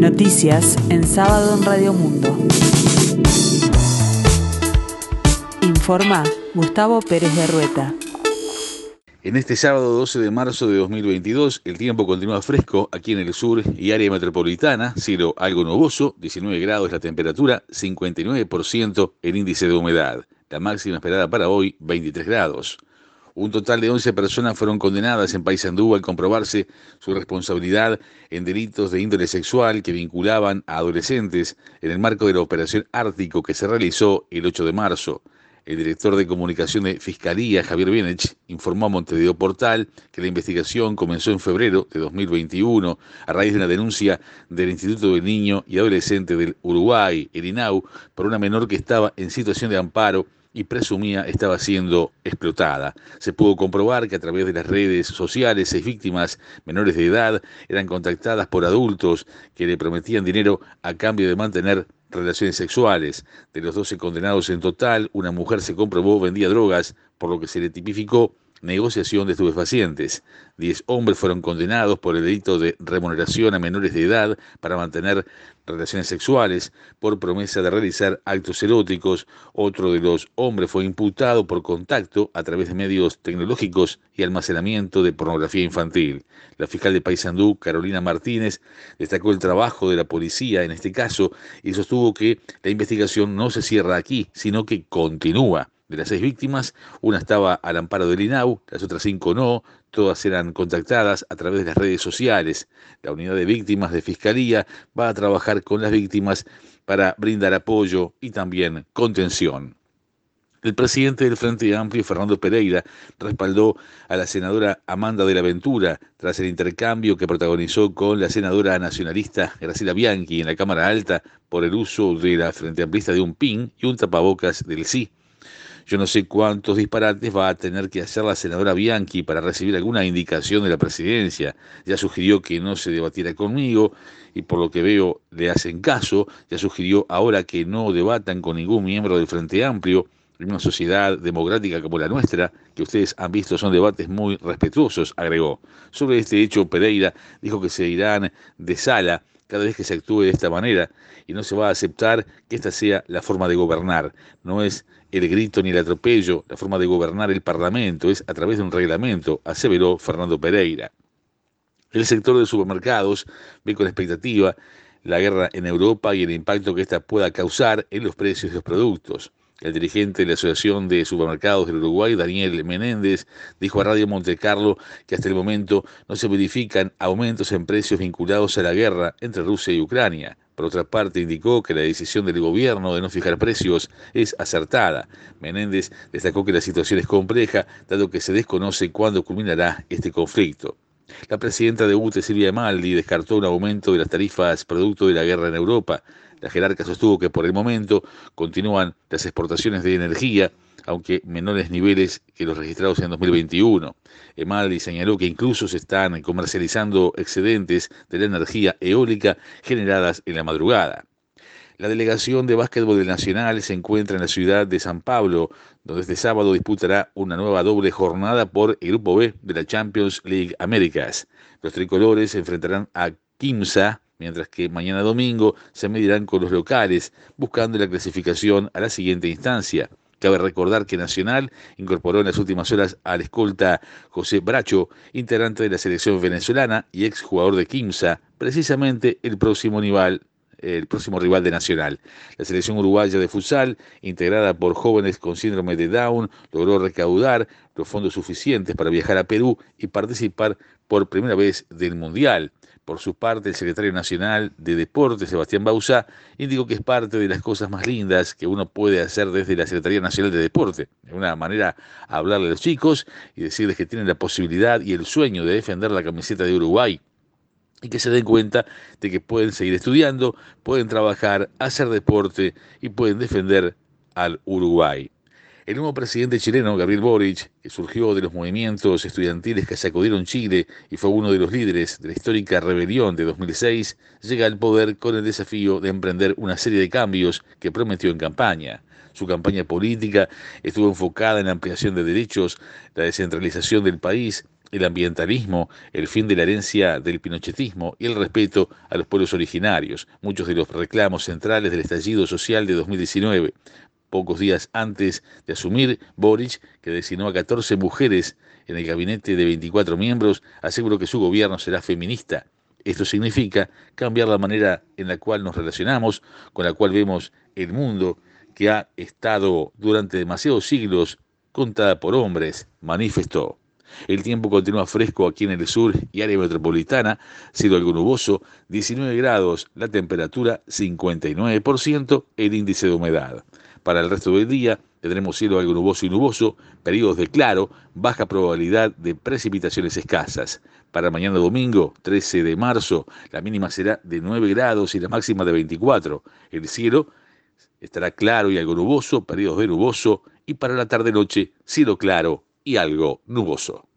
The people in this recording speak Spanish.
Noticias en sábado en Radio Mundo. Informa Gustavo Pérez de Rueta. En este sábado 12 de marzo de 2022, el tiempo continúa fresco aquí en el sur y área metropolitana, cielo algo nuboso, 19 grados la temperatura, 59% el índice de humedad. La máxima esperada para hoy, 23 grados. Un total de 11 personas fueron condenadas en Paysandú al comprobarse su responsabilidad en delitos de índole sexual que vinculaban a adolescentes en el marco de la Operación Ártico que se realizó el 8 de marzo. El director de comunicación de Fiscalía, Javier Bienech, informó a Montevideo Portal que la investigación comenzó en febrero de 2021 a raíz de una denuncia del Instituto del Niño y Adolescente del Uruguay, el INAU, por una menor que estaba en situación de amparo y presumía estaba siendo explotada. Se pudo comprobar que a través de las redes sociales seis víctimas menores de edad eran contactadas por adultos que le prometían dinero a cambio de mantener relaciones sexuales. De los 12 condenados en total, una mujer se comprobó vendía drogas, por lo que se le tipificó negociación de estupefacientes. Diez hombres fueron condenados por el delito de remuneración a menores de edad para mantener relaciones sexuales por promesa de realizar actos eróticos. Otro de los hombres fue imputado por contacto a través de medios tecnológicos y almacenamiento de pornografía infantil. La fiscal de Paysandú, Carolina Martínez, destacó el trabajo de la policía en este caso y sostuvo que la investigación no se cierra aquí, sino que continúa. De las seis víctimas, una estaba al amparo del INAU, las otras cinco no, todas eran contactadas a través de las redes sociales. La unidad de víctimas de Fiscalía va a trabajar con las víctimas para brindar apoyo y también contención. El presidente del Frente Amplio, Fernando Pereira, respaldó a la senadora Amanda de la Ventura tras el intercambio que protagonizó con la senadora nacionalista Graciela Bianchi en la Cámara Alta por el uso de la Frente Amplista de un PIN y un tapabocas del sí. Yo no sé cuántos disparates va a tener que hacer la senadora Bianchi para recibir alguna indicación de la presidencia. Ya sugirió que no se debatiera conmigo y por lo que veo le hacen caso. Ya sugirió ahora que no debatan con ningún miembro del Frente Amplio. En una sociedad democrática como la nuestra, que ustedes han visto son debates muy respetuosos, agregó. Sobre este hecho, Pereira dijo que se irán de sala cada vez que se actúe de esta manera y no se va a aceptar que esta sea la forma de gobernar. No es el grito ni el atropello, la forma de gobernar el Parlamento es a través de un reglamento, aseveró Fernando Pereira. El sector de supermercados ve con expectativa la guerra en Europa y el impacto que ésta pueda causar en los precios de los productos. El dirigente de la Asociación de Supermercados del Uruguay, Daniel Menéndez, dijo a Radio Monte Carlo que hasta el momento no se verifican aumentos en precios vinculados a la guerra entre Rusia y Ucrania. Por otra parte, indicó que la decisión del gobierno de no fijar precios es acertada. Menéndez destacó que la situación es compleja, dado que se desconoce cuándo culminará este conflicto. La presidenta de UTE, Silvia Maldi, descartó un aumento de las tarifas producto de la guerra en Europa. La jerarca sostuvo que por el momento continúan las exportaciones de energía, aunque menores niveles que los registrados en 2021. Emaldi señaló que incluso se están comercializando excedentes de la energía eólica generadas en la madrugada. La delegación de básquetbol del Nacional se encuentra en la ciudad de San Pablo, donde este sábado disputará una nueva doble jornada por el Grupo B de la Champions League Américas. Los tricolores se enfrentarán a Quimsa, mientras que mañana domingo se medirán con los locales, buscando la clasificación a la siguiente instancia. Cabe recordar que Nacional incorporó en las últimas horas al escolta José Bracho, integrante de la selección venezolana y exjugador de Quimsa, precisamente el próximo rival el próximo rival de Nacional. La selección uruguaya de futsal, integrada por jóvenes con síndrome de Down, logró recaudar los fondos suficientes para viajar a Perú y participar por primera vez del Mundial. Por su parte, el secretario nacional de Deportes, Sebastián Bausa, indicó que es parte de las cosas más lindas que uno puede hacer desde la Secretaría Nacional de Deporte. De una manera, hablarle a los chicos y decirles que tienen la posibilidad y el sueño de defender la camiseta de Uruguay y que se den cuenta de que pueden seguir estudiando, pueden trabajar, hacer deporte y pueden defender al Uruguay. El nuevo presidente chileno, Gabriel Boric, que surgió de los movimientos estudiantiles que sacudieron Chile y fue uno de los líderes de la histórica rebelión de 2006, llega al poder con el desafío de emprender una serie de cambios que prometió en campaña. Su campaña política estuvo enfocada en la ampliación de derechos, la descentralización del país, el ambientalismo, el fin de la herencia del pinochetismo y el respeto a los pueblos originarios, muchos de los reclamos centrales del estallido social de 2019. Pocos días antes de asumir, Boric, que designó a 14 mujeres en el gabinete de 24 miembros, aseguró que su gobierno será feminista. Esto significa cambiar la manera en la cual nos relacionamos, con la cual vemos el mundo, que ha estado durante demasiados siglos contada por hombres, manifestó. El tiempo continúa fresco aquí en el sur y área metropolitana, sido algo nuboso, 19 grados, la temperatura 59%, el índice de humedad. Para el resto del día tendremos cielo algo nuboso y nuboso, periodos de claro, baja probabilidad de precipitaciones escasas. Para mañana domingo, 13 de marzo, la mínima será de 9 grados y la máxima de 24. El cielo estará claro y algo nuboso, periodos de nuboso, y para la tarde-noche, cielo claro y algo nuboso.